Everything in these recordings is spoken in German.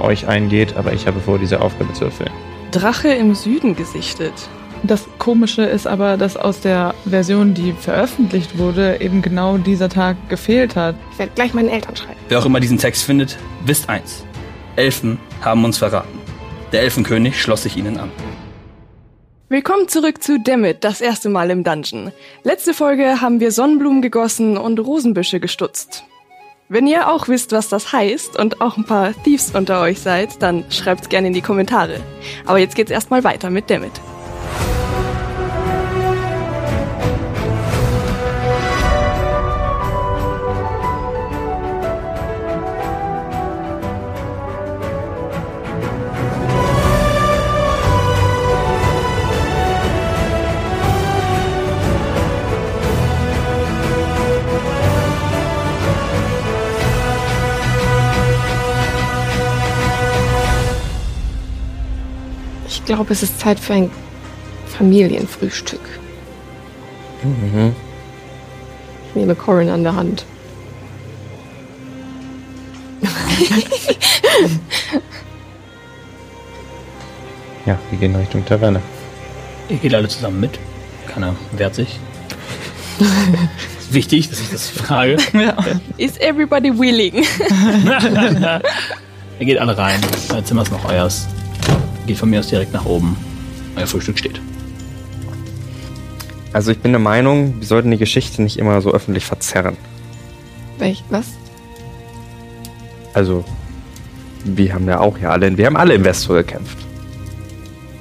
euch eingeht, aber ich habe vor, diese Aufgabe zu erfüllen. Drache im Süden gesichtet. Das Komische ist aber, dass aus der Version, die veröffentlicht wurde, eben genau dieser Tag gefehlt hat. Ich werde gleich meinen Eltern schreiben. Wer auch immer diesen Text findet, wisst eins. Elfen haben uns verraten. Der Elfenkönig schloss sich ihnen an. Willkommen zurück zu Dammit, das erste Mal im Dungeon. Letzte Folge haben wir Sonnenblumen gegossen und Rosenbüsche gestutzt. Wenn ihr auch wisst, was das heißt und auch ein paar Thieves unter euch seid, dann schreibt's gerne in die Kommentare. Aber jetzt geht's erstmal weiter mit Dammit. Glaube, es ist Zeit für ein Familienfrühstück. Mhm. Ich nehme Corin an der Hand. Ja, wir gehen Richtung Taverne. Ihr geht alle zusammen mit. Keiner wehrt sich. Wichtig, dass ich das frage. Is everybody willing? Ihr geht alle rein. Euer Zimmer ist noch euers. Geht von mir aus direkt nach oben. Euer Frühstück steht. Also ich bin der Meinung, wir sollten die Geschichte nicht immer so öffentlich verzerren. Welch, was? Also, wir haben ja auch ja alle, wir haben alle im Vestor gekämpft.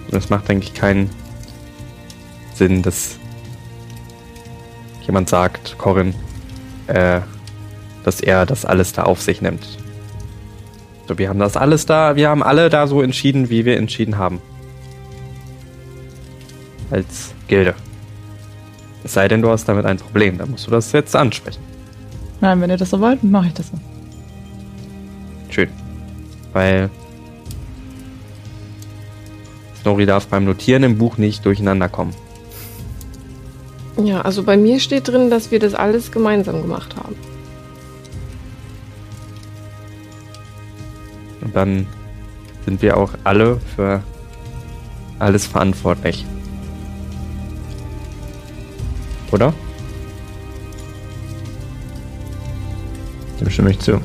Und es macht, denke ich, keinen Sinn, dass jemand sagt, Corin, äh, dass er das alles da auf sich nimmt. So, wir haben das alles da, wir haben alle da so entschieden, wie wir entschieden haben. Als Gilde. Es sei denn, du hast damit ein Problem, dann musst du das jetzt ansprechen. Nein, wenn ihr das so wollt, mache ich das so. Schön. Weil Snorri darf beim Notieren im Buch nicht durcheinander kommen. Ja, also bei mir steht drin, dass wir das alles gemeinsam gemacht haben. Und dann sind wir auch alle für alles verantwortlich. Oder? Dem stimme ich zu.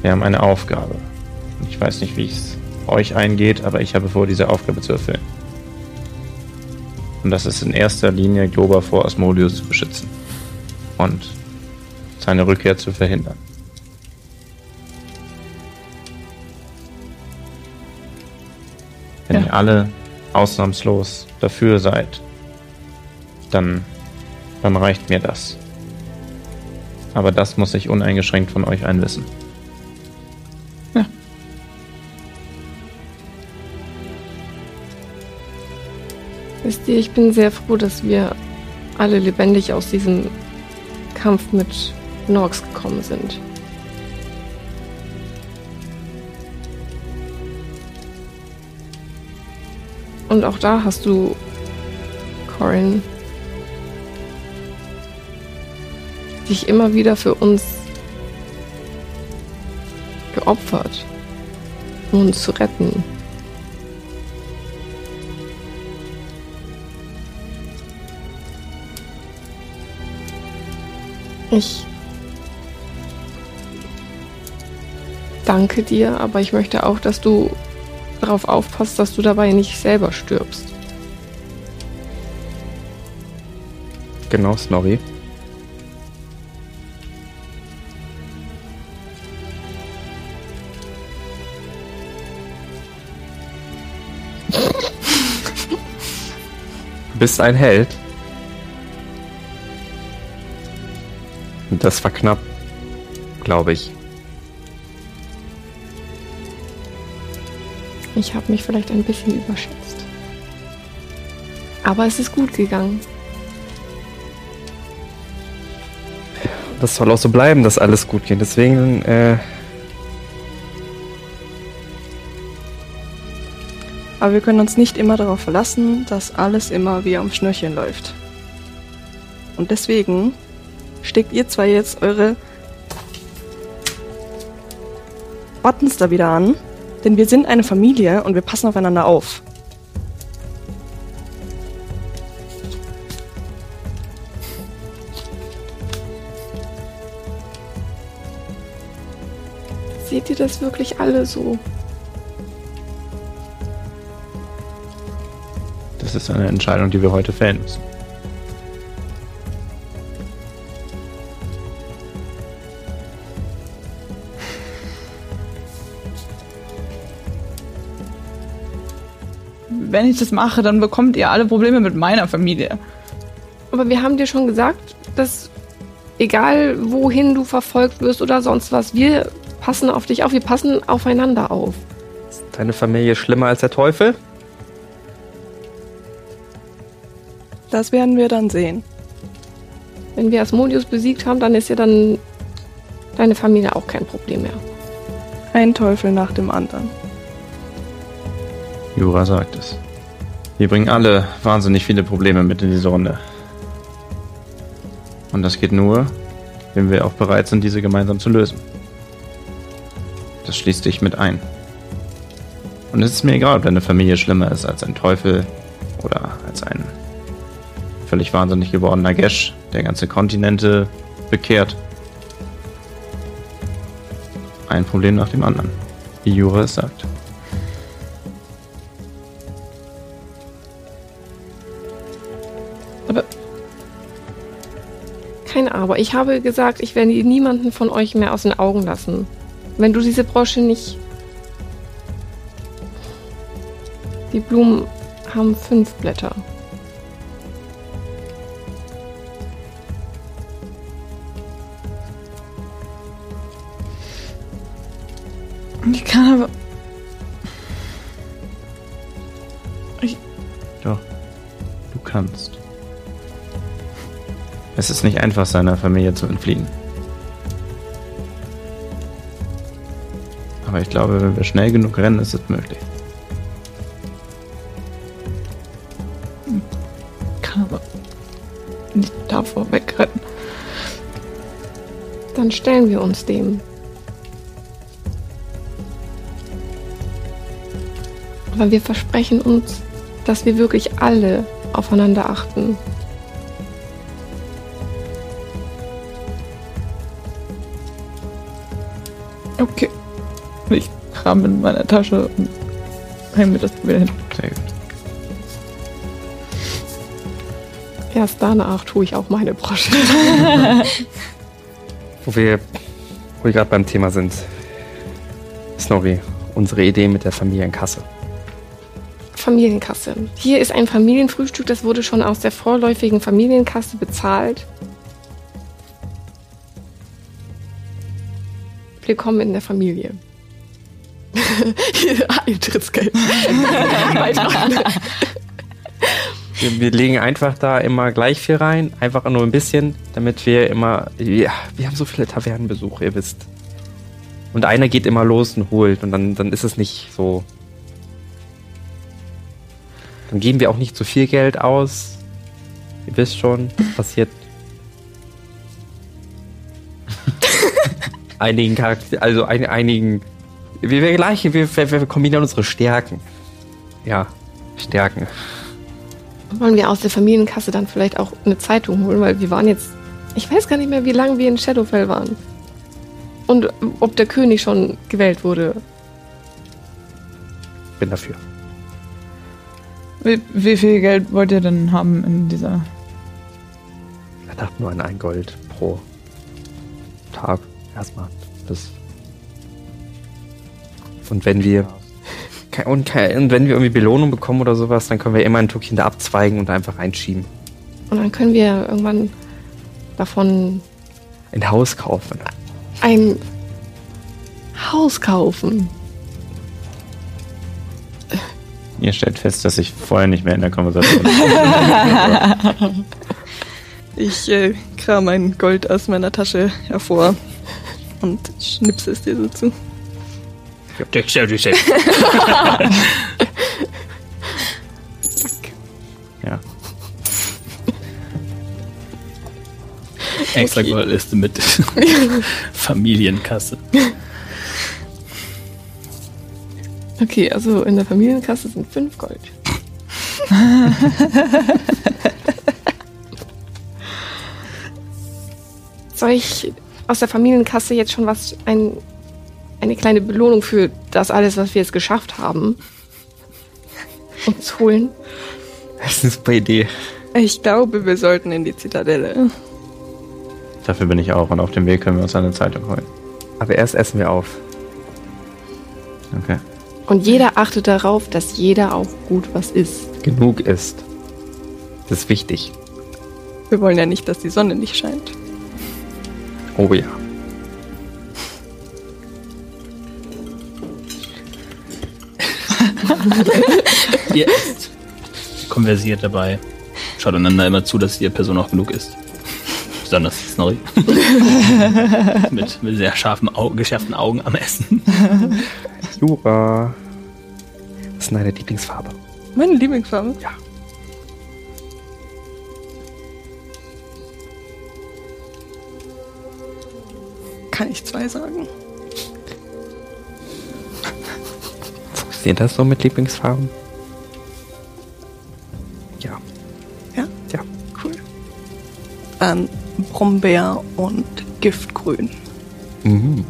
Wir haben eine Aufgabe. Ich weiß nicht, wie es euch eingeht, aber ich habe vor, diese Aufgabe zu erfüllen. Und das ist in erster Linie Globa vor Asmodeus zu beschützen. Und seine Rückkehr zu verhindern. Wenn Ja. ihr alle ausnahmslos dafür seid, dann, dann reicht mir das. Aber das muss ich uneingeschränkt von euch einwissen. Ja. Wisst ihr, ich bin sehr froh, dass wir alle lebendig aus diesem Kampf mit Norks gekommen sind. Und auch da hast du, Corin, dich immer wieder für uns geopfert, um uns zu retten. Ich danke dir, aber ich möchte auch, dass du darauf aufpasst, dass du dabei nicht selber stirbst. Genau, Snorri. Bist ein Held. Das war knapp, glaube ich. Ich habe mich vielleicht ein bisschen überschätzt. Aber es ist gut gegangen. Das soll auch so bleiben, dass alles gut geht. Deswegen, äh, Aber wir können uns nicht immer darauf verlassen, dass alles immer wie am Schnürchen läuft. Und deswegen steckt ihr zwei jetzt eure Buttons da wieder an, denn wir sind eine Familie und wir passen aufeinander auf. Seht ihr das wirklich alle so? Das ist eine Entscheidung, die wir heute fällen müssen. Wenn ich das mache, dann bekommt ihr alle Probleme mit meiner Familie. Aber wir haben dir schon gesagt, dass egal wohin du verfolgt wirst oder sonst was, wir passen auf dich auf, wir passen aufeinander auf. ist deine Familie schlimmer als der Teufel? Das werden wir dann sehen. Wenn wir Asmodius besiegt haben, dann ist ja dann deine Familie auch kein Problem mehr. Ein Teufel nach dem anderen. Jura sagt es. Wir bringen alle wahnsinnig viele Probleme mit in diese Runde. Und das geht nur, wenn wir auch bereit sind, diese gemeinsam zu lösen. Das schließt dich mit ein. Und es ist mir egal, ob deine Familie schlimmer ist als ein Teufel oder als ein völlig wahnsinnig gewordener Gesh, der ganze Kontinente bekehrt. Ein Problem nach dem anderen, wie Jura es sagt. Aber. Ich habe gesagt, ich werde niemanden von euch mehr aus den Augen lassen. Wenn du diese Brosche nicht. Die Blumen haben fünf Blätter. Ich kann aber. Doch, du kannst. Es ist nicht einfach, seiner Familie zu entfliehen. Aber ich glaube, wenn wir schnell genug rennen, ist es möglich. kann aber nicht davor wegrennen. Dann stellen wir uns dem. Aber wir versprechen uns, dass wir wirklich alle aufeinander achten. Okay. Ich kram in meiner Tasche und häng mir das wieder hin. Sehr gut. Erst danach tue ich auch meine Brosche. Wo wir, wo wir gerade beim Thema sind. Snorri, unsere Idee mit der Familienkasse. Familienkasse. Hier ist ein Familienfrühstück, das wurde schon aus der vorläufigen Familienkasse bezahlt. Willkommen in der Familie. Hier, Eintrittsgeld. Wir, wir legen einfach da immer gleich viel rein, einfach nur ein bisschen, damit wir immer. Ja, wir haben so viele Tavernenbesuche, ihr wisst. Und einer geht immer los und holt und dann, dann ist es nicht so. Dann geben wir auch nicht zu viel Geld aus. Ihr wisst schon, passiert. Einigen Charakter, also ein, einigen. Wir, wir gleich, wir, wir, wir kombinieren unsere Stärken. Ja, Stärken. Wollen wir aus der Familienkasse dann vielleicht auch eine Zeitung holen, weil wir waren jetzt. Ich weiß gar nicht mehr, wie lange wir in Shadowfell waren. Und ob der König schon gewählt wurde. Bin dafür. Wie, wie viel Geld wollt ihr denn haben in dieser. Er dachte nur an ein Gold pro Tag. Erstmal. Das. Und wenn wir. Und, und wenn wir irgendwie Belohnung bekommen oder sowas, dann können wir immer ein Stückchen da abzweigen und einfach reinschieben. Und dann können wir irgendwann davon Ein Haus kaufen. ein Haus kaufen. Ihr stellt fest, dass ich vorher nicht mehr in der Konversation bin. Ich äh, kram ein Gold aus meiner Tasche hervor und schnipse es dir so zu. Dexterity ja. Extra Goldliste mit Familienkasse. Okay, also in der Familienkasse sind fünf Gold. Soll ich aus der Familienkasse jetzt schon was, ein, eine kleine Belohnung für das alles, was wir jetzt geschafft haben, uns holen? Das ist eine super Idee. Ich glaube, wir sollten in die Zitadelle. Dafür bin ich auch und auf dem Weg können wir uns eine Zeitung holen. Aber erst essen wir auf. Okay. Und jeder achtet darauf, dass jeder auch gut was isst. Genug ist. Das ist wichtig. Wir wollen ja nicht, dass die Sonne nicht scheint. Oh ja. Ihr esst. Konversiert dabei. Schaut einander immer zu, dass die Person auch genug isst. Besonders Snorri. mit, mit sehr scharfen, Au geschärften Augen am Essen. Jura. Was ist denn deine Lieblingsfarbe? Meine Lieblingsfarbe? Ja. Kann ich zwei sagen? Funktioniert das so mit Lieblingsfarben? Ja. Ja? Ja. Cool. Dann Brombeer und Giftgrün. Mhm.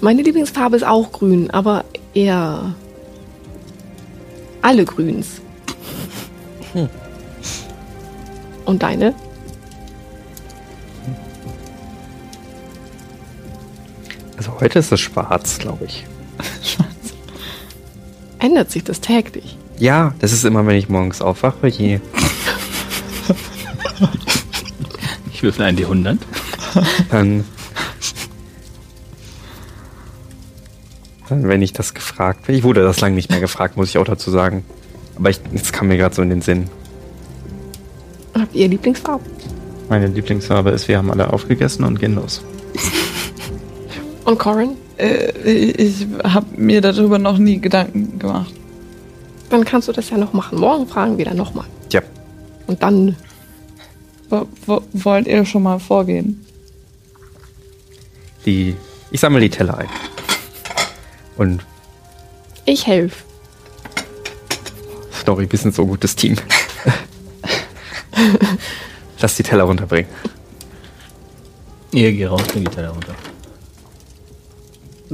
Meine Lieblingsfarbe ist auch grün, aber eher alle Grüns. Hm. Und deine? Also heute ist es schwarz, glaube ich. Ändert sich das täglich? Ja, das ist immer, wenn ich morgens aufwache. Je. Ich würfel einen die 100. Dann. Dann, wenn ich das gefragt werde. Ich wurde das lange nicht mehr gefragt, muss ich auch dazu sagen. Aber ich, jetzt kam mir gerade so in den Sinn. Habt ihr Lieblingsfarbe? Meine Lieblingsfarbe ist, wir haben alle aufgegessen und gehen los. Und Corin? Äh, ich habe mir darüber noch nie Gedanken gemacht. Dann kannst du das ja noch machen. Morgen fragen wir dann nochmal. Ja. Und dann. Wo, wo, wollt ihr schon mal vorgehen? Die. Ich sammle die Teller ein. Und Ich helfe. Story, wir sind so ein gutes Team. Lass die Teller runterbringen. Ihr geht raus, dann geht er da runter.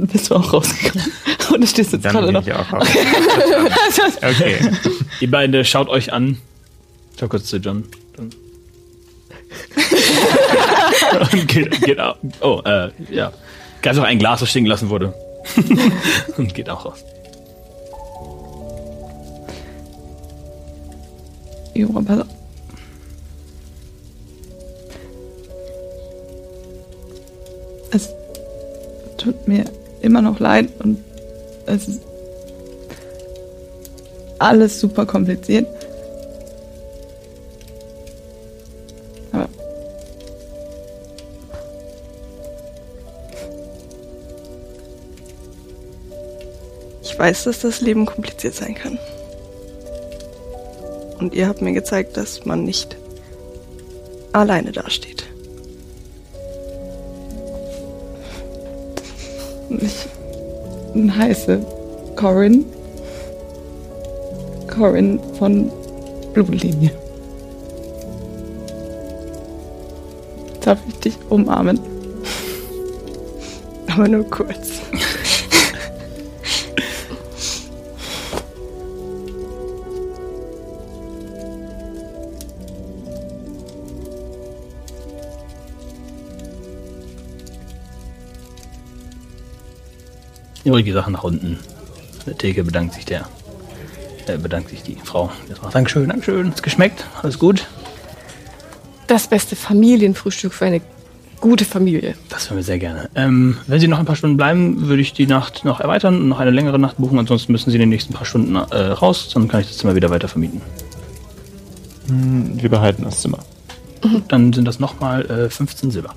Bist du auch rausgekommen? Und du stehst jetzt Dann gerade noch. ich auch raus. okay. Die beiden schaut euch an. Schau kurz zu John. Und geht, geht auch. Oh, äh, ja. Greift auch ein Glas, das stehen gelassen wurde. Und geht auch raus. Jura, pass auf. Es tut mir immer noch leid und es ist alles super kompliziert. Aber Ich weiß, dass das Leben kompliziert sein kann. Und ihr habt mir gezeigt, dass man nicht alleine dasteht. Ich heiße Corin. Corin von Blutlinie. Darf ich dich umarmen? Aber nur kurz. Übrige Sachen nach unten. Der Theke bedankt sich der. Äh, bedankt sich die Frau. Dankeschön, Dankeschön. Hat's geschmeckt? Alles gut? Das beste Familienfrühstück für eine gute Familie. Das hören wir sehr gerne. Ähm, wenn Sie noch ein paar Stunden bleiben, würde ich die Nacht noch erweitern und noch eine längere Nacht buchen. Ansonsten müssen Sie in den nächsten paar Stunden äh, raus. Dann kann ich das Zimmer wieder weiter vermieten. Wir behalten das Zimmer. Gut, dann sind das nochmal äh, 15 Silber.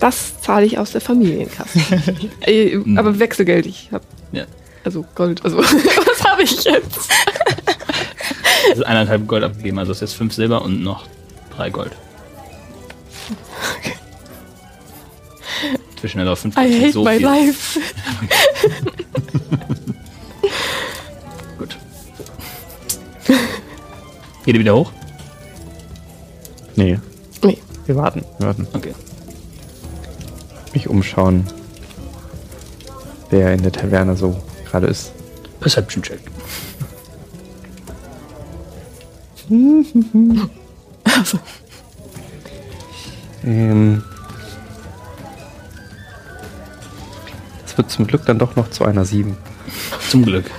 Das zahle ich aus der Familienkasse. äh, aber Wechselgeld, ich habe Ja. also Gold, also was habe ich jetzt? Also eineinhalb Gold abgegeben. Also ist jetzt 5 Silber und noch 3 Gold. Zwischen der 5 I hate so my viel. life. Gut. Geht ihr wieder hoch? Nee, Nee, Wir warten. wir warten. Okay. Mich umschauen, wer in der Taverne so gerade ist. Perception Check. Ähm, das wird zum Glück dann doch noch zu einer 7. Zum Glück.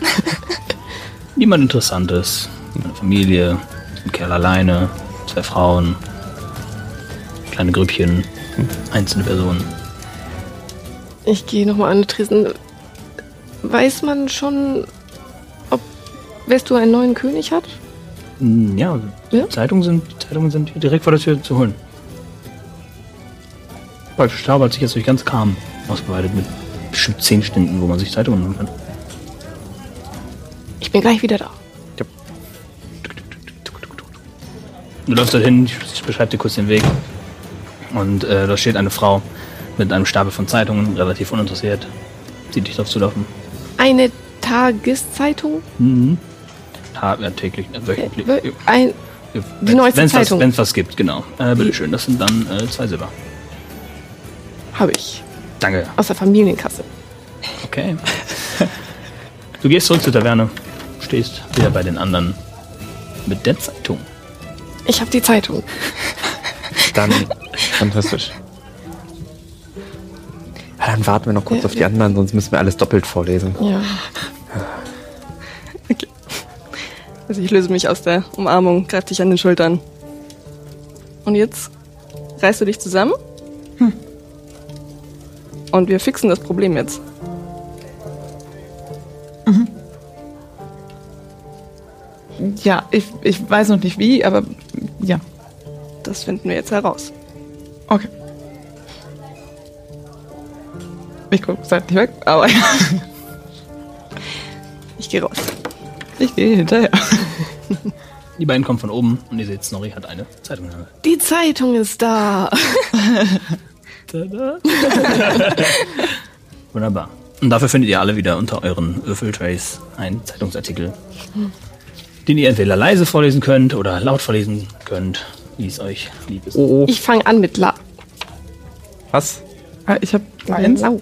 Niemand Interessantes. Eine Familie, ein Kerl alleine, zwei Frauen, kleine Grüppchen, einzelne Personen. Ich gehe nochmal an den Tresen. Weiß man schon, ob Vesto einen neuen König hat? Hm, Ja, Ja? Zeitungen, sind, Zeitungen sind direkt vor der Tür zu holen. Wolf Staub hat sich jetzt durch ganz Kam ausgebreitet mit bestimmt zehn Stunden, wo man sich Zeitungen holen kann. Ich bin gleich wieder da. Du läufst dorthin, ich beschreibe dir kurz den Weg. Und äh, da steht eine Frau mit einem Stapel von Zeitungen, relativ uninteressiert. Sieht dich drauf zulaufen. Eine Tageszeitung? Mhm. Ha, ja, täglich, äh, wöchentlich. Äh, Ein, die neueste wenn's Zeitung. Wenn es was gibt, genau. Äh, bitteschön, das sind dann äh, zwei Silber. habe ich. Danke. Aus der Familienkasse. Okay. du gehst zurück zur Taverne, stehst wieder bei den anderen mit der Zeitung. Ich habe die Zeitung. Dann, Fantastisch. Dann warten wir noch kurz Ja, auf die ja. anderen, sonst müssen wir alles doppelt vorlesen. Ja. Also ich löse mich aus der Umarmung, greif dich an den Schultern. Und jetzt reißt du dich zusammen. Und wir fixen das Problem jetzt. Ja, ich, ich weiß noch nicht wie, aber ja. Das finden wir jetzt heraus. Okay. Ich gucke seitlich weg, aber Ich gehe raus. ich gehe hinterher. Die beiden kommen von oben und ihr seht, Snorri hat eine Zeitung in der Hand. Die Zeitung ist da. Tada. Wunderbar. Und dafür findet ihr alle wieder unter euren Würfeltrays einen Zeitungsartikel, den ihr entweder leise vorlesen könnt oder laut vorlesen könnt, wie es euch lieb ist. Oh, oh. Ich fange an mit La Was? Ah, Ich habe eins. laut.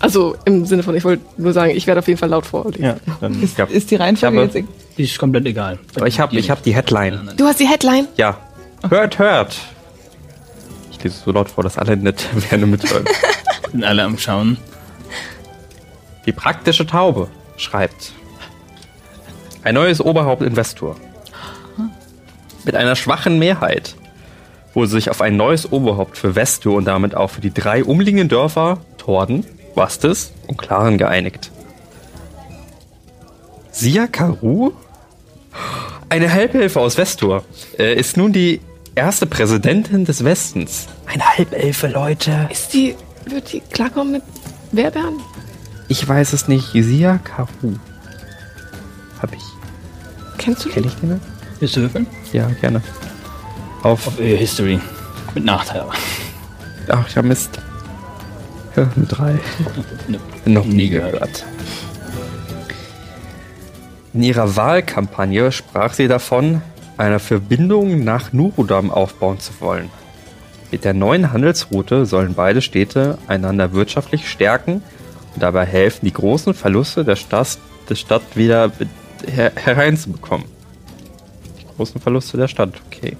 Also im Sinne von, ich wollte nur sagen, ich werde auf jeden Fall laut vorlesen. Ja, dann Ist, Ja. ist die Reihenfolge jetzt? Die ist komplett egal. Aber ich habe ich hab die Headline. Du hast die Headline? Ja. Hört, hört. Ich lese so laut vor, dass alle in der Taverne mithören. Sind alle am Schauen. Die praktische Taube schreibt. Ein neues Oberhauptinvestor. Mit einer schwachen Mehrheit wurde sich auf ein neues Oberhaupt für Vestur und damit auch für die drei umliegenden Dörfer Torden, Wastes und Klaren geeinigt. Sia Karu, eine Halbelfe aus Vestur, äh, ist nun die erste Präsidentin des Westens. Eine Halbelfe, Leute. Ist die, wird die klarkommen mit Werbern? Ich weiß es nicht. Sia Karu. Hab ich. Kennst du Kenn die? ich den? Willst du würfeln? Ja, gerne. Auf. Auf History. Mit Nachteil. Ach ja, Mist. Ja, eine drei. Ne. Noch nie Nie gehört. In ihrer Wahlkampagne sprach sie davon, eine Verbindung nach Nurudam aufbauen zu wollen. Mit der neuen Handelsroute sollen beide Städte einander wirtschaftlich stärken und dabei helfen, die großen Verluste der Stadt, der Stadt wieder her hereinzubekommen. Die großen Verluste der Stadt, okay.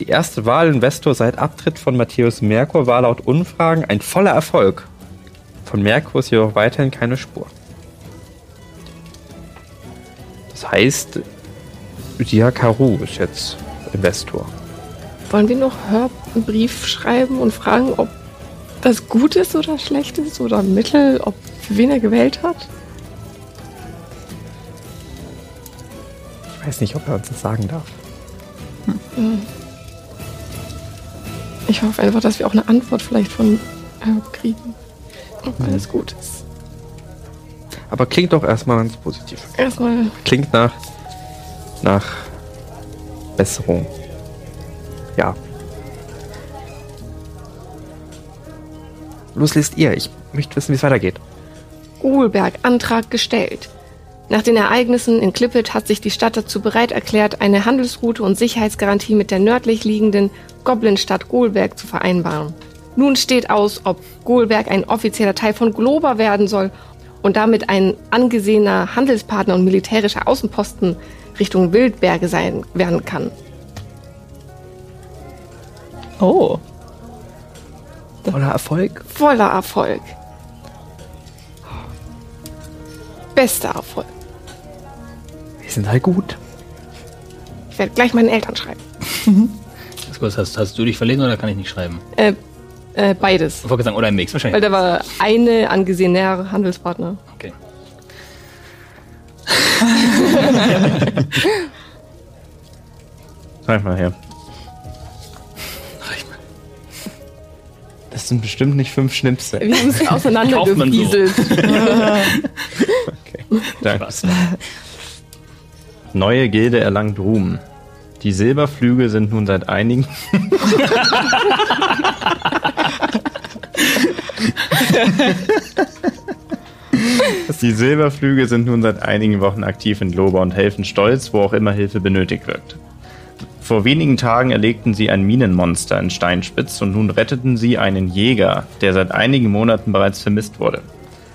Die erste Wahlinvestor seit Abtritt von Matthäus Merkur war laut Umfragen ein voller Erfolg. Von Merkur ist jedoch weiterhin keine Spur. Das heißt, Dia Karu ist jetzt Investor. Wollen wir noch Herb einen Brief schreiben und fragen, ob das gut ist oder schlecht ist oder mittel, ob für wen er gewählt hat? Ich weiß nicht, ob er uns das sagen darf. Ich hoffe einfach, dass wir auch eine Antwort vielleicht von Herb kriegen. Ob alles gut ist. Aber klingt doch erstmal ganz positiv. Erstmal, Klingt nach, nach Besserung. Ja. Los lest ihr. Ich möchte wissen, wie es weitergeht. Gulberg Antrag gestellt. Nach den Ereignissen in Klippet hat sich die Stadt dazu bereit erklärt, eine Handelsroute und Sicherheitsgarantie mit der nördlich liegenden Goblinstadt Golberg zu vereinbaren. Nun steht aus, ob Golberg ein offizieller Teil von Glober werden soll und damit ein angesehener Handelspartner und militärischer Außenposten Richtung Wildberge sein werden kann. Oh. Voller Erfolg. Voller Erfolg. Bester Erfolg. Sind halt gut. Ich werde gleich meinen Eltern schreiben. Kurz, hast, hast du dich verlesen oder kann ich nicht schreiben? Äh, äh, beides. Ich wollte sagen, oder ein Mix, Weil wahrscheinlich. der war eine angesehener Handelspartner. Okay. Zeig mal her. Reich mal. Das sind bestimmt nicht fünf Schnipsel. Wir haben es man so. auseinandergefieselt. Okay, danke. Neue Gilde erlangt Ruhm. Die Silberflüge sind nun seit einigen. Die Silberflüge sind nun seit einigen Wochen aktiv in Lober und helfen stolz, wo auch immer Hilfe benötigt wird. Vor wenigen Tagen erlegten sie ein Minenmonster in Steinspitz und nun retteten sie einen Jäger, der seit einigen Monaten bereits vermisst wurde.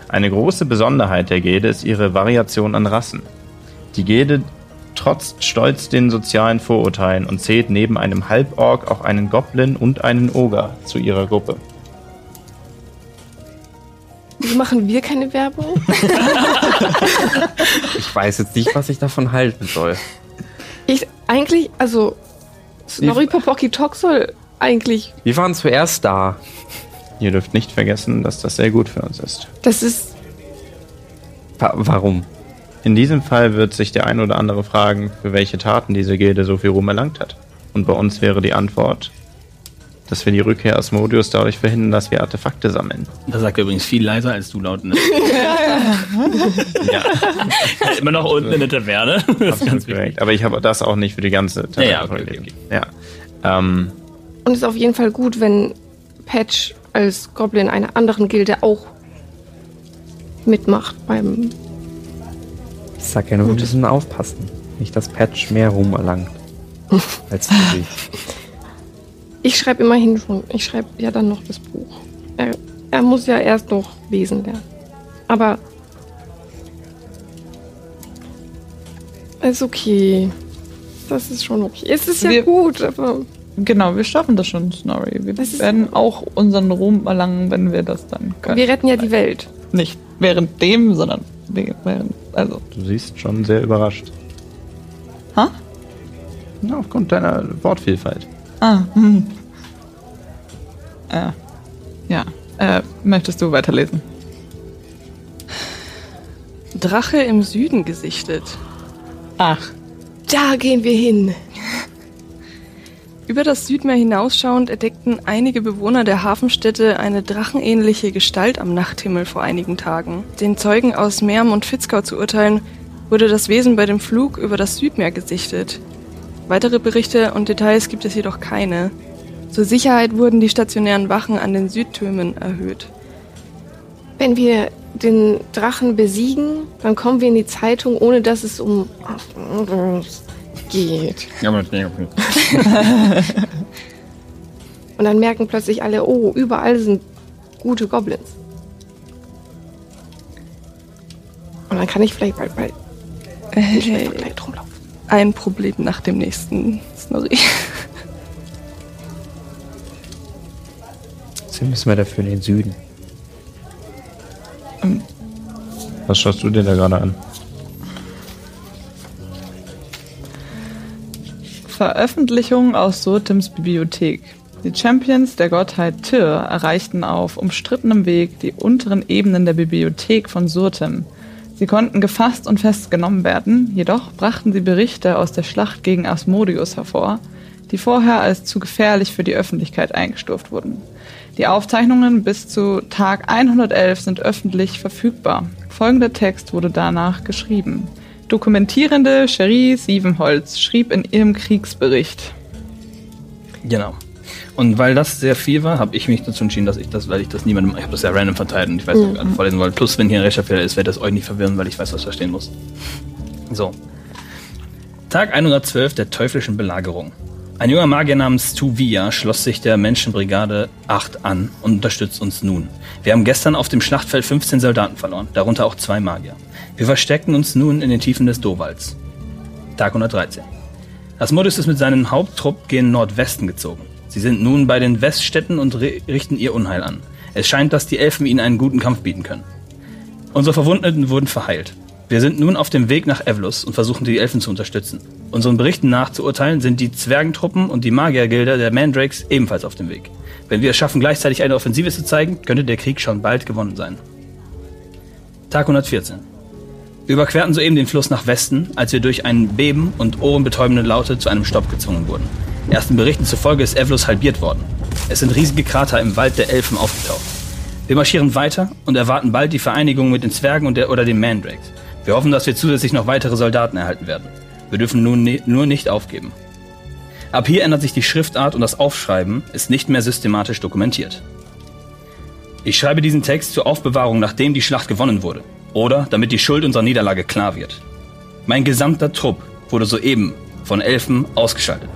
Eine große Besonderheit der Gilde ist ihre Variation an Rassen. Die Gilde trotzt stolz den sozialen Vorurteilen und zählt neben einem Halborg auch einen Goblin und einen Oger zu ihrer Gruppe. Wieso machen wir keine Werbung? Ich weiß jetzt nicht, was ich davon halten soll. Ich eigentlich, also Snorri Popoki Talk soll eigentlich, Wir waren zuerst da. Ihr dürft nicht vergessen, dass das sehr gut für uns ist. das ist, Wa warum? In diesem Fall wird sich der ein oder andere fragen, für welche Taten diese Gilde so viel Ruhm erlangt hat. Und bei uns wäre die Antwort, dass wir die Rückkehr Asmodeus dadurch verhindern, dass wir Artefakte sammeln. Das sagt er übrigens viel leiser als du laut. Ne? ja. Immer noch unten in der Taverne. Das ist ganz korrekt. Aber ich habe das auch nicht für die ganze Ja, ja, Taverne okay, vorgelegt. Ja. Ähm, und es ist auf jeden Fall gut, wenn Patch als Goblin einer anderen Gilde auch mitmacht beim, Ich sag ja nur, wir müssen aufpassen. Nicht, dass Patch mehr Ruhm erlangt. als sie. ich schreibe immerhin schon, ich schreibe ja dann noch das Buch. Er, er muss ja erst noch lesen lernen. Aber ist okay. Das ist schon okay. Es ist ja Wir- gut, aber Genau, wir schaffen das schon, Snorri. Wir werden auch unseren Ruhm erlangen, wenn wir das dann können. wir retten ja die Welt. Nicht während dem, sondern. Also. du siehst schon sehr überrascht. Ha? Ja, aufgrund deiner Wortvielfalt. Ah, hm. Äh, ja. Äh, möchtest du weiterlesen? Drache im Süden gesichtet. Ach. Da gehen wir hin. Über das Südmeer hinausschauend entdeckten einige Bewohner der Hafenstädte eine drachenähnliche Gestalt am Nachthimmel vor einigen Tagen. Den Zeugen aus Merm und Fitzgau zu urteilen, wurde das Wesen bei dem Flug über das Südmeer gesichtet. Weitere Berichte und Details gibt es jedoch keine. Zur Sicherheit wurden die stationären Wachen an den Südtürmen erhöht. Wenn wir den Drachen besiegen, dann kommen wir in die Zeitung, ohne dass es um geht. Und dann merken plötzlich alle, oh, überall sind gute Goblins. Und dann kann ich vielleicht bald, bald nicht mehr verkleidet rumlaufen. Ein Problem nach dem nächsten. Sorry. Deswegen müssen wir dafür in den Süden. Was schaust du dir da gerade an? Veröffentlichung aus Surtims Bibliothek. Die Champions der Gottheit Tyr erreichten auf umstrittenem Weg die unteren Ebenen der Bibliothek von Surtim. Sie konnten gefasst und festgenommen werden, jedoch brachten sie Berichte aus der Schlacht gegen Asmodeus hervor, die vorher als zu gefährlich für die Öffentlichkeit eingestuft wurden. Die Aufzeichnungen bis zu Tag 111 sind öffentlich verfügbar. Folgender Text wurde danach geschrieben. Dokumentierende Cherie Sievenholz schrieb in ihrem Kriegsbericht. Genau. Und weil das sehr viel war, habe ich mich dazu entschieden, dass ich das, weil ich das niemandem, ich habe das ja random verteilt und ich weiß, mhm. was vorlesen wollte. Plus, wenn hier ein Rechtschreibfehler ist, werde das euch nicht verwirren, weil ich weiß, was da stehen muss. So. Tag 112 der teuflischen Belagerung. Ein junger Magier namens Tuvia schloss sich der Menschenbrigade 8 an und unterstützt uns nun. Wir haben gestern auf dem Schlachtfeld 15 Soldaten verloren, darunter auch zwei Magier. Wir versteckten uns nun in den Tiefen des Dowalds. Tag 113. Asmodus ist mit seinem Haupttrupp gen Nordwesten gezogen. Sie sind nun bei den Weststädten und richten ihr Unheil an. Es scheint, dass die Elfen ihnen einen guten Kampf bieten können. Unsere Verwundeten wurden verheilt. Wir sind nun auf dem Weg nach Evlus und versuchen die Elfen zu unterstützen. Unseren Berichten nachzuurteilen sind die Zwergentruppen und die Magiergilde der Mandrakes ebenfalls auf dem Weg. Wenn wir es schaffen, gleichzeitig eine Offensive zu zeigen, könnte der Krieg schon bald gewonnen sein. Tag 114. Wir überquerten soeben den Fluss nach Westen, als wir durch ein Beben und ohrenbetäubende Laute zu einem Stopp gezwungen wurden. Ersten Berichten zufolge ist Evlus halbiert worden. Es sind riesige Krater im Wald der Elfen aufgetaucht. Wir marschieren weiter und erwarten bald die Vereinigung mit den Zwergen und der, oder den Mandrakes. Wir hoffen, dass wir zusätzlich noch weitere Soldaten erhalten werden. Wir dürfen nun ne nur nicht aufgeben. Ab hier ändert sich die Schriftart und das Aufschreiben ist nicht mehr systematisch dokumentiert. Ich schreibe diesen Text zur Aufbewahrung, nachdem die Schlacht gewonnen wurde. Oder damit die Schuld unserer Niederlage klar wird. Mein gesamter Trupp wurde soeben von Elfen ausgeschaltet.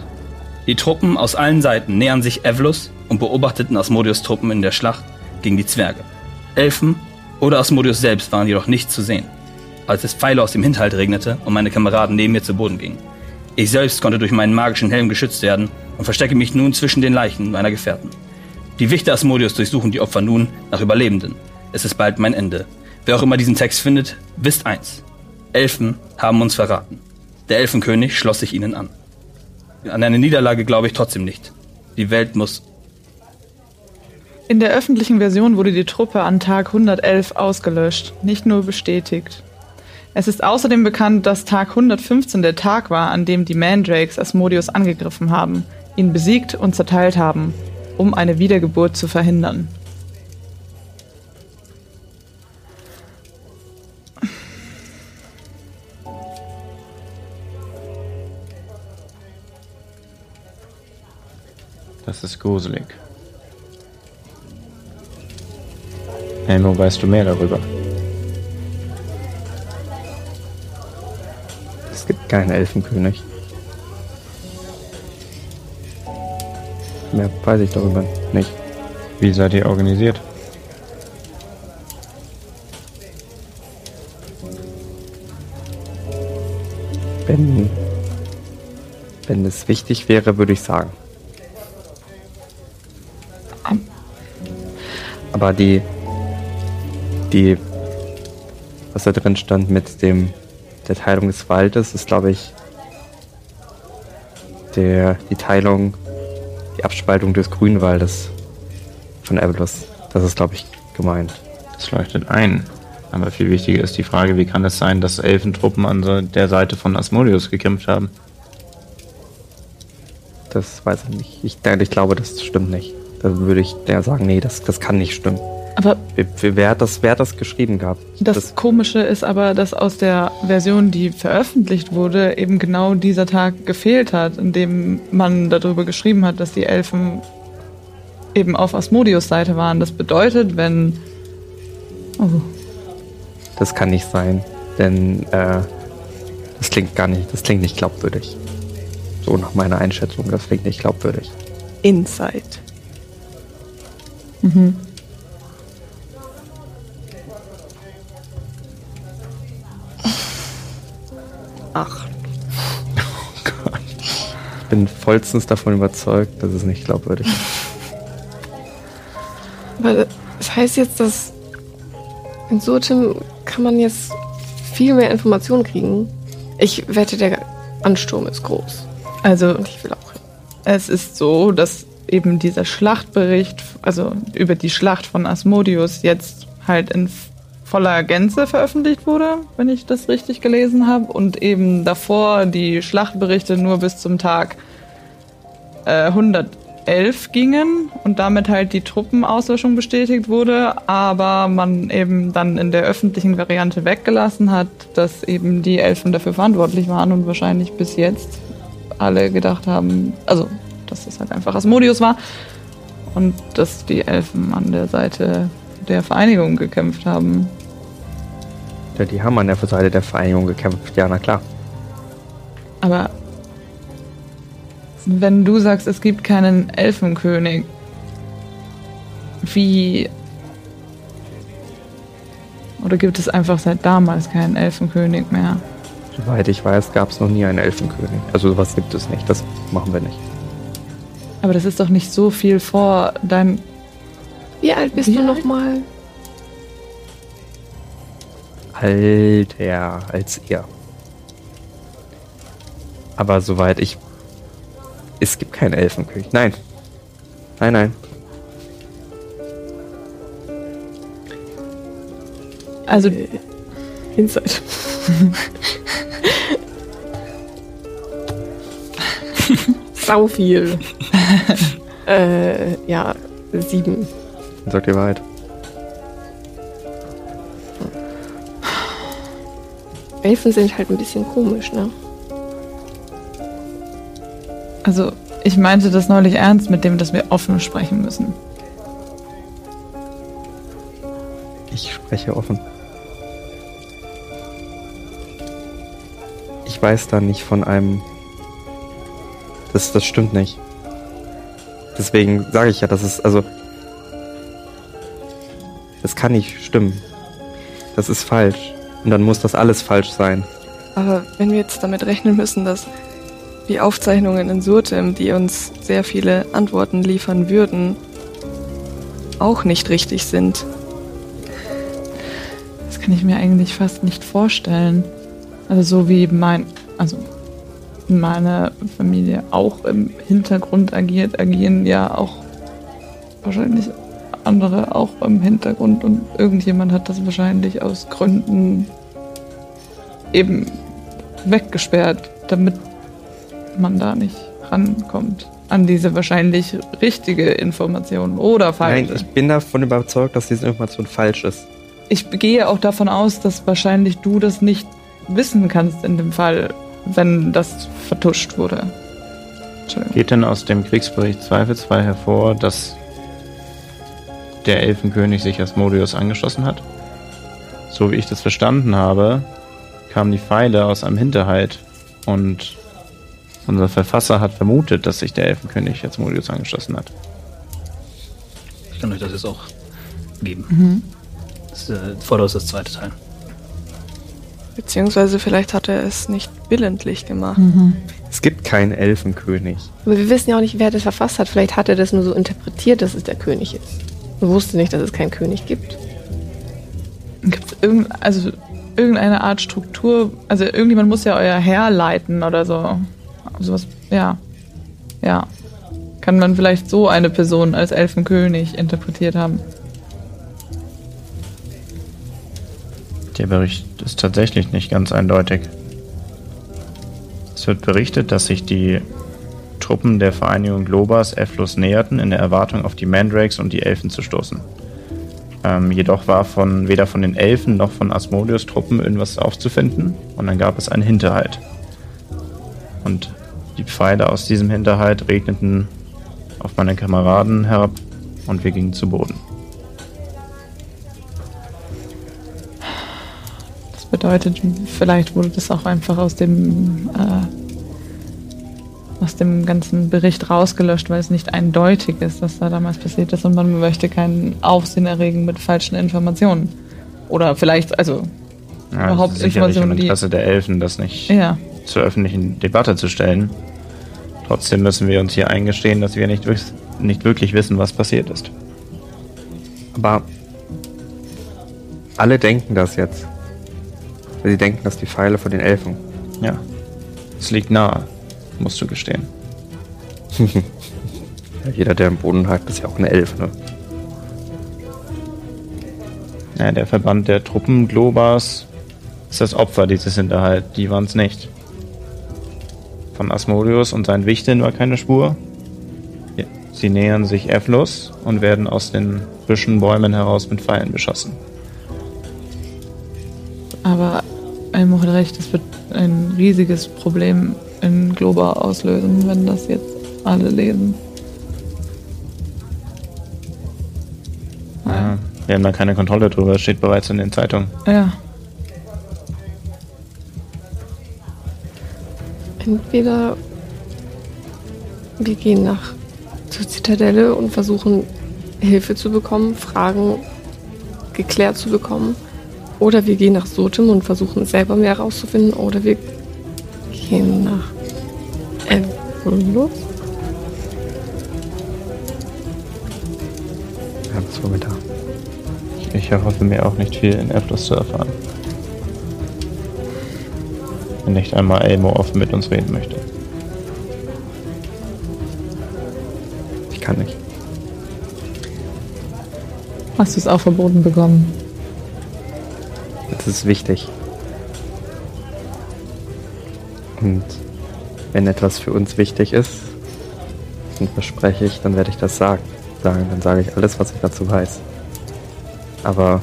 Die Truppen aus allen Seiten nähern sich Evlus und beobachteten Asmodius Truppen in der Schlacht gegen die Zwerge. Elfen oder Asmodius selbst waren jedoch nicht zu sehen als es Pfeile aus dem Hinterhalt regnete und meine Kameraden neben mir zu Boden gingen. Ich selbst konnte durch meinen magischen Helm geschützt werden und verstecke mich nun zwischen den Leichen meiner Gefährten. Die Wichte Asmodius durchsuchen die Opfer nun nach Überlebenden. Es ist bald mein Ende. Wer auch immer diesen Text findet, wisst eins. Elfen haben uns verraten. Der Elfenkönig schloss sich ihnen an. An eine Niederlage glaube ich trotzdem nicht. Die Welt muss. In der öffentlichen Version wurde die Truppe an Tag 111 ausgelöscht, nicht nur bestätigt. Es ist außerdem bekannt, dass Tag 115 der Tag war, an dem die Mandrakes Asmodeus angegriffen haben, ihn besiegt und zerteilt haben, um eine Wiedergeburt zu verhindern. Das ist gruselig. Elmo, weißt du mehr darüber? gibt keinen Elfenkönig. Mehr weiß ich darüber nicht. Wie seid ihr organisiert? Wenn, wenn es wichtig wäre, würde ich sagen. Aber die, die, was da drin stand mit dem der Teilung des Waldes ist, glaube ich, der, die Teilung, die Abspaltung des Grünwaldes von Evelus. Das ist, glaube ich, gemeint. Das leuchtet ein. Aber viel wichtiger ist die Frage, wie kann es sein, dass Elfentruppen an der Seite von Asmodeus gekämpft haben? Das weiß ich nicht. Ich, ich glaube, das stimmt nicht. Da würde ich der sagen, nee, das, das kann nicht stimmen. Aber wer hat das, wer hat das geschrieben gehabt? Das, das, Komische ist aber, dass aus der Version, die veröffentlicht wurde, eben genau dieser Tag gefehlt hat, in dem man darüber geschrieben hat, dass die Elfen eben auf Asmodius Seite waren. Das bedeutet, wenn. Oh. Das kann nicht sein, denn äh, das klingt gar nicht, das klingt nicht glaubwürdig. So nach meiner Einschätzung, das klingt nicht glaubwürdig. Insight. Mhm. Ach. Oh Gott. Ich bin vollstens davon überzeugt, dass es nicht glaubwürdig ist. Aber das heißt jetzt, dass in Surtim kann man jetzt viel mehr Informationen kriegen. Ich wette, der Ansturm ist groß. Also Und ich will auch hin. es ist so, dass eben dieser Schlachtbericht, also über die Schlacht von Asmodeus jetzt halt in voller Gänze veröffentlicht wurde, wenn ich das richtig gelesen habe. Und eben davor die Schlachtberichte nur bis zum Tag äh, 111 gingen und damit halt die Truppenauslöschung bestätigt wurde, aber man eben dann in der öffentlichen Variante weggelassen hat, dass eben die Elfen dafür verantwortlich waren und wahrscheinlich bis jetzt alle gedacht haben, also dass es halt einfach Asmodeus war und dass die Elfen an der Seite der Vereinigung gekämpft haben. Ja, die haben an der Seite der Vereinigung gekämpft, ja, na klar. Aber wenn du sagst, es gibt keinen Elfenkönig, wie. Oder gibt es einfach seit damals keinen Elfenkönig mehr? Soweit ich weiß, gab es noch nie einen Elfenkönig. Also sowas gibt es nicht, das machen wir nicht. Aber das ist doch nicht so viel vor deinem. Wie alt bist Wie du alt? nochmal? Alter als ihr. Aber soweit ich. Es gibt keinen Elfenkönig. Nein. Nein, nein. Also, Inside. Sau viel. äh, ja, sieben. Sagt die Wahrheit. Elfen sind halt ein bisschen komisch, ne? also ich meinte das neulich ernst mit dem, dass wir offen sprechen müssen. Ich spreche offen. Ich weiß da nicht von einem. Das, das stimmt nicht. Deswegen sage ich ja, das ist, also. Das kann nicht stimmen. Das ist falsch. Und dann muss das alles falsch sein. Aber wenn wir jetzt damit rechnen müssen, dass die Aufzeichnungen in Surtem, die uns sehr viele Antworten liefern würden, auch nicht richtig sind. Das kann ich mir eigentlich fast nicht vorstellen. Also so wie mein, also meine Familie auch im Hintergrund agiert, agieren ja auch wahrscheinlich andere auch im Hintergrund und irgendjemand hat das wahrscheinlich aus Gründen eben weggesperrt, damit man da nicht rankommt an diese wahrscheinlich richtige Information oder falsche. Nein, ich bin davon überzeugt, dass diese Information falsch ist. Ich gehe auch davon aus, dass wahrscheinlich du das nicht wissen kannst in dem Fall, wenn das vertuscht wurde. Geht denn aus dem Kriegsbericht zweifelsfrei hervor, dass der Elfenkönig sich Asmodeus angeschlossen hat? So wie ich das verstanden habe, kamen die Pfeile aus einem Hinterhalt und unser Verfasser hat vermutet, dass sich der Elfenkönig Asmodeus angeschlossen hat. Ich kann euch das jetzt auch geben. Das äh, Vorder ist das zweite Teil. Beziehungsweise vielleicht hat er es nicht willentlich gemacht. Es gibt keinen Elfenkönig. Aber wir wissen ja auch nicht, wer das verfasst hat. Vielleicht hat er das nur so interpretiert, dass es der König ist. Er wusste nicht, dass es keinen König gibt. Gibt es irgend, also irgendeine Art Struktur? Also irgendjemand muss ja euer Herr leiten oder so. Sowas, ja. Ja. Kann man vielleicht so eine Person als Elfenkönig interpretiert haben? Der Bericht ist tatsächlich nicht ganz eindeutig. Es wird berichtet, dass sich die Truppen der Vereinigung Globas Eflos näherten, in der Erwartung auf die Mandrakes und die Elfen zu stoßen. Ähm, jedoch war von weder von den Elfen noch von Asmodeus Truppen irgendwas aufzufinden und dann gab es einen Hinterhalt. Und die Pfeile aus diesem Hinterhalt regneten auf meine Kameraden herab und wir gingen zu Boden. Bedeutet, vielleicht wurde das auch einfach aus dem äh, aus dem ganzen Bericht rausgelöscht, weil es nicht eindeutig ist, was da damals passiert ist und man möchte keinen Aufsehen erregen mit falschen Informationen. Oder vielleicht, also Ja, Überhaupt es ist im Informationen, die- Interesse der Elfen, das nicht ja. zur öffentlichen Debatte zu stellen. Trotzdem müssen wir uns hier eingestehen, dass wir nicht, nicht wirklich wissen, was passiert ist. Aber alle denken das jetzt. Weil sie denken, dass die Pfeile von den Elfen. Ja, es liegt nahe. musst du gestehen. Ja, jeder, der im Boden hakt, ist ja auch eine Elf, ne? Ja, der Verband der Truppen Globas ist das Opfer dieses Hinterhalt. Die waren es nicht. Von Asmodeus und seinen Wichteln war keine Spur. Sie nähern sich Evlos und werden aus den Büschen, Bäumen heraus mit Pfeilen beschossen. Aber Elmo hat recht, es wird ein riesiges Problem in Globa auslösen, wenn das jetzt alle lesen. Ja, wir haben da keine Kontrolle drüber, es steht bereits in den Zeitungen. Ja. Entweder wir gehen nach zur Zitadelle und versuchen Hilfe zu bekommen, Fragen geklärt zu bekommen. Oder wir gehen nach Sotem und versuchen selber mehr herauszufinden. Oder wir gehen nach Evolus. Ja, was wollen wir da? Ich erhoffe mir auch nicht viel in Evlos zu erfahren. Wenn nicht einmal Elmo offen mit uns reden möchte. Ich kann nicht. Hast du es auch verboten bekommen? Ist wichtig. Und wenn etwas für uns wichtig ist, dann verspreche ich, dann werde ich das sagen. sagen. Dann sage ich alles, was ich dazu weiß. Aber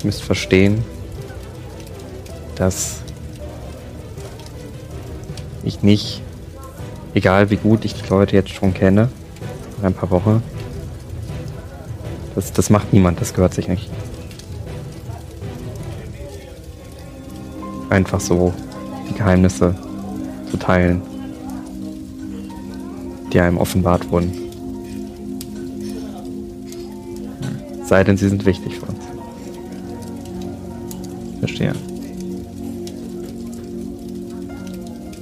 ihr müsst verstehen, dass ich nicht, egal wie gut ich die Leute jetzt schon kenne, nach ein paar Wochen, das, das macht niemand, das gehört sich nicht. Einfach so die Geheimnisse zu teilen, die einem offenbart wurden. Sei denn, sie sind wichtig für uns. Verstehe.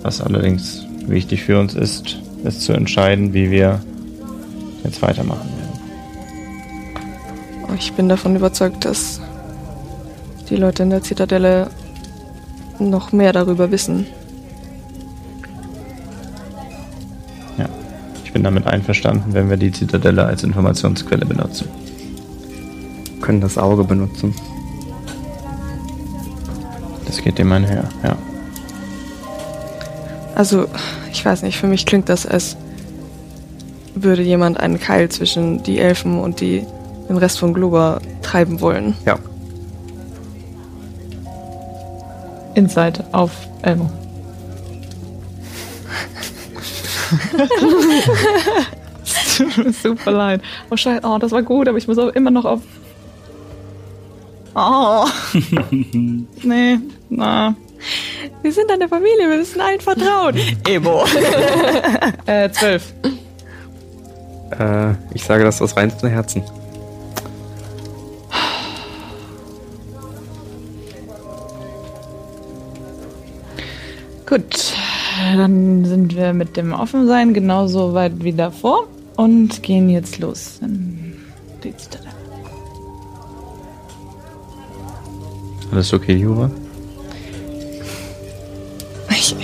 Was allerdings wichtig für uns ist, ist zu entscheiden, wie wir jetzt weitermachen werden. Ich bin davon überzeugt, dass die Leute in der Zitadelle noch mehr darüber wissen. Ja, ich bin damit einverstanden, wenn wir die Zitadelle als Informationsquelle benutzen. Wir können das Auge benutzen. Das geht dem einher, ja. Also, ich weiß nicht, für mich klingt das, als würde jemand einen Keil zwischen die Elfen und die, den Rest von Globa treiben wollen. Ja, Inside auf Elmo. Super leid. Oh scheiße, oh, das war gut, aber ich muss auch immer noch auf. Oh. nee, na. Wir sind eine Familie, wir müssen allen vertrauen. Ebo. äh, zwölf. äh, ich sage das aus reinstem Herzen. Gut, dann sind wir mit dem Offensein genauso weit wie davor und gehen jetzt los. in die Zitadelle. Alles okay, Jura? Ich,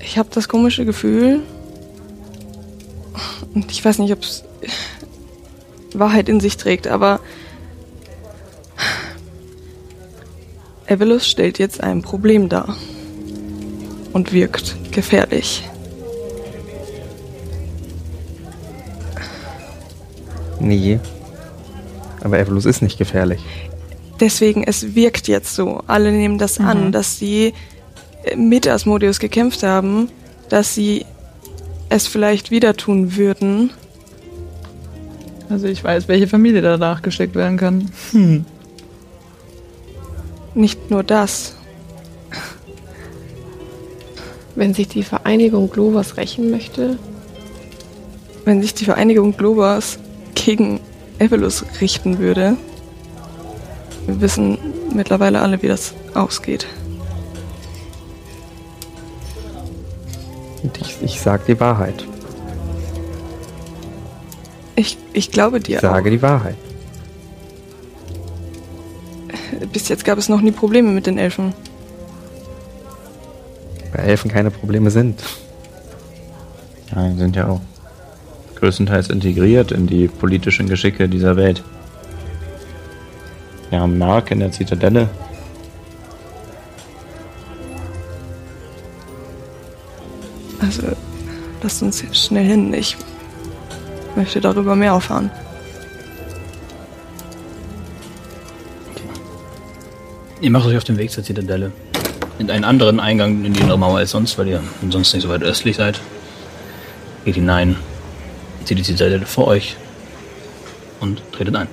ich habe das komische Gefühl, und ich weiß nicht, ob es Wahrheit in sich trägt, aber Evelus stellt jetzt ein Problem dar und wirkt gefährlich. Nee. Aber Evolus ist nicht gefährlich. Deswegen, es wirkt jetzt so. Alle nehmen das an, dass sie äh, mit Asmodeus gekämpft haben, dass sie es vielleicht wieder tun würden. Also ich weiß, welche Familie danach geschickt werden kann. Nicht nur das. Wenn sich die Vereinigung Glovers rächen möchte, Wenn sich die Vereinigung Globas gegen Evelus richten würde. Wir wissen mittlerweile alle, wie das ausgeht. Und ich, ich sage die Wahrheit. Ich, ich glaube Ich dir sage auch. die Wahrheit. Bis jetzt gab es noch nie Probleme mit den Elfen. Weil Elfen keine Probleme sind. Ja, die sind ja auch größtenteils integriert in die politischen Geschicke dieser Welt. Wir haben Mark in der Zitadelle. Also, lasst uns jetzt schnell hin. Ich möchte darüber mehr erfahren. Ihr macht euch auf den Weg zur Zitadelle. In einen anderen Eingang in die innere Mauer als sonst, weil ihr sonst nicht so weit östlich seid. Geht hinein, zieht die Zitadelle vor euch und tretet ein.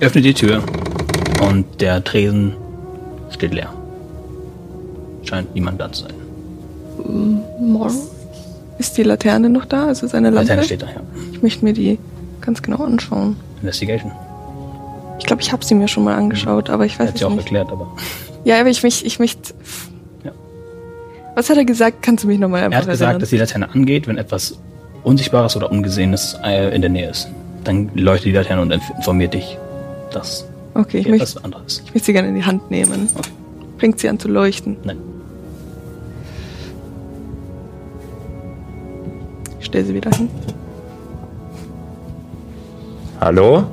Öffnet die Tür und der Tresen steht leer. Scheint niemand da zu sein. Morgen? Ist die Laterne noch da? Also seine Lampe? Laterne steht da, ja. Ich möchte mir die ganz genau anschauen. Investigation. Ich glaube, ich habe sie mir schon mal angeschaut, aber ich weiß Hat es sie auch nicht. erklärt, aber. Ja, aber ich mich, ich möchte. Ja. Was hat er gesagt? Kannst du mich nochmal Er hat gesagt, dass die Laterne angeht, wenn etwas Unsichtbares oder Ungesehenes äh, in der Nähe ist. Dann leuchtet die Laterne und inf- informiert dich, dass Okay, ich hier möchte, etwas anderes. ich möchte sie gerne in die Hand nehmen. Okay. Fängt sie an zu leuchten. Nein. Ich stelle sie wieder hin. Hallo?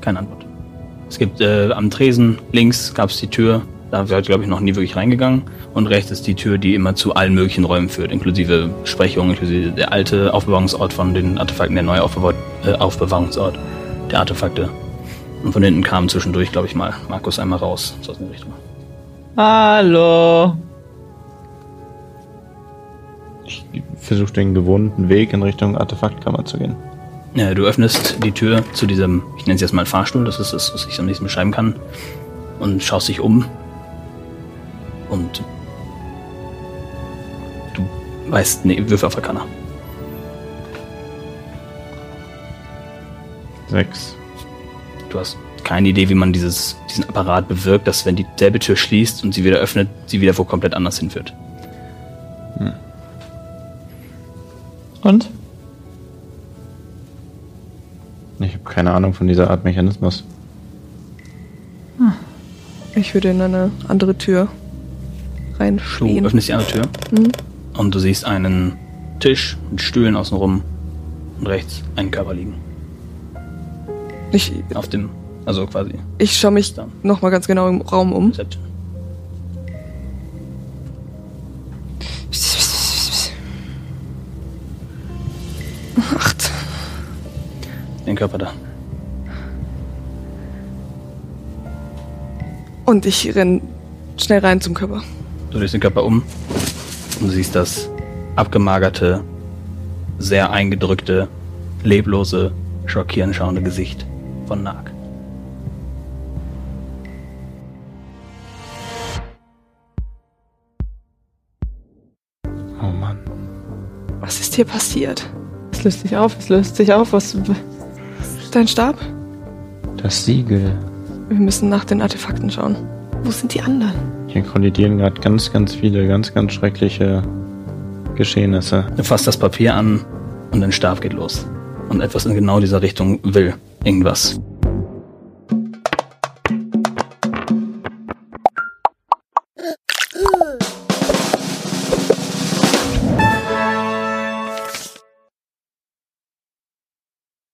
Keine Antwort. Es gibt äh, am Tresen links gab es die Tür, da ihr, glaube ich, noch nie wirklich reingegangen. Und rechts ist die Tür, die immer zu allen möglichen Räumen führt, inklusive Sprechung, inklusive der alte Aufbewahrungsort von den Artefakten, der neue Aufbewahr äh, Aufbewahrungsort der Artefakte. Und von hinten kam zwischendurch, glaube ich mal, Markus einmal raus, so aus der Richtung. Hallo. Ich versuche den gewohnten Weg in Richtung Artefaktkammer zu gehen. Ja, du öffnest die Tür zu diesem, ich nenne es jetzt mal Fahrstuhl, das ist das, was ich am nächsten beschreiben kann, und schaust dich um. Und du weißt, nee, Würfel auf Arcana. Sechs. Du hast keine Idee, wie man dieses, diesen Apparat bewirkt, dass wenn dieselbe Tür schließt und sie wieder öffnet, sie wieder wo komplett anders hinführt. Und? Ich habe keine Ahnung von dieser Art Mechanismus. Ich würde in eine andere Tür Du reinspähen. öffnest die andere Tür Mhm. und du siehst einen Tisch mit Stühlen außenrum und rechts einen Körper liegen. Ich, Auf dem, also quasi ich schaue mich nochmal ganz genau im Raum um. Reception. Körper da. Und ich renn schnell rein zum Körper. Du drehst den Körper um und du siehst das abgemagerte, sehr eingedrückte, leblose, schockierend schauende Gesicht von Nag. Oh Mann. Was ist hier passiert? Es löst sich auf, es löst sich auf. Was. Ist dein Stab? Das Siegel. Wir müssen nach den Artefakten schauen. Wo sind die anderen? Hier kollidieren gerade ganz, ganz viele, ganz, ganz schreckliche Geschehnisse. Du fasst das Papier an und dein Stab geht los. Und etwas in genau dieser Richtung will irgendwas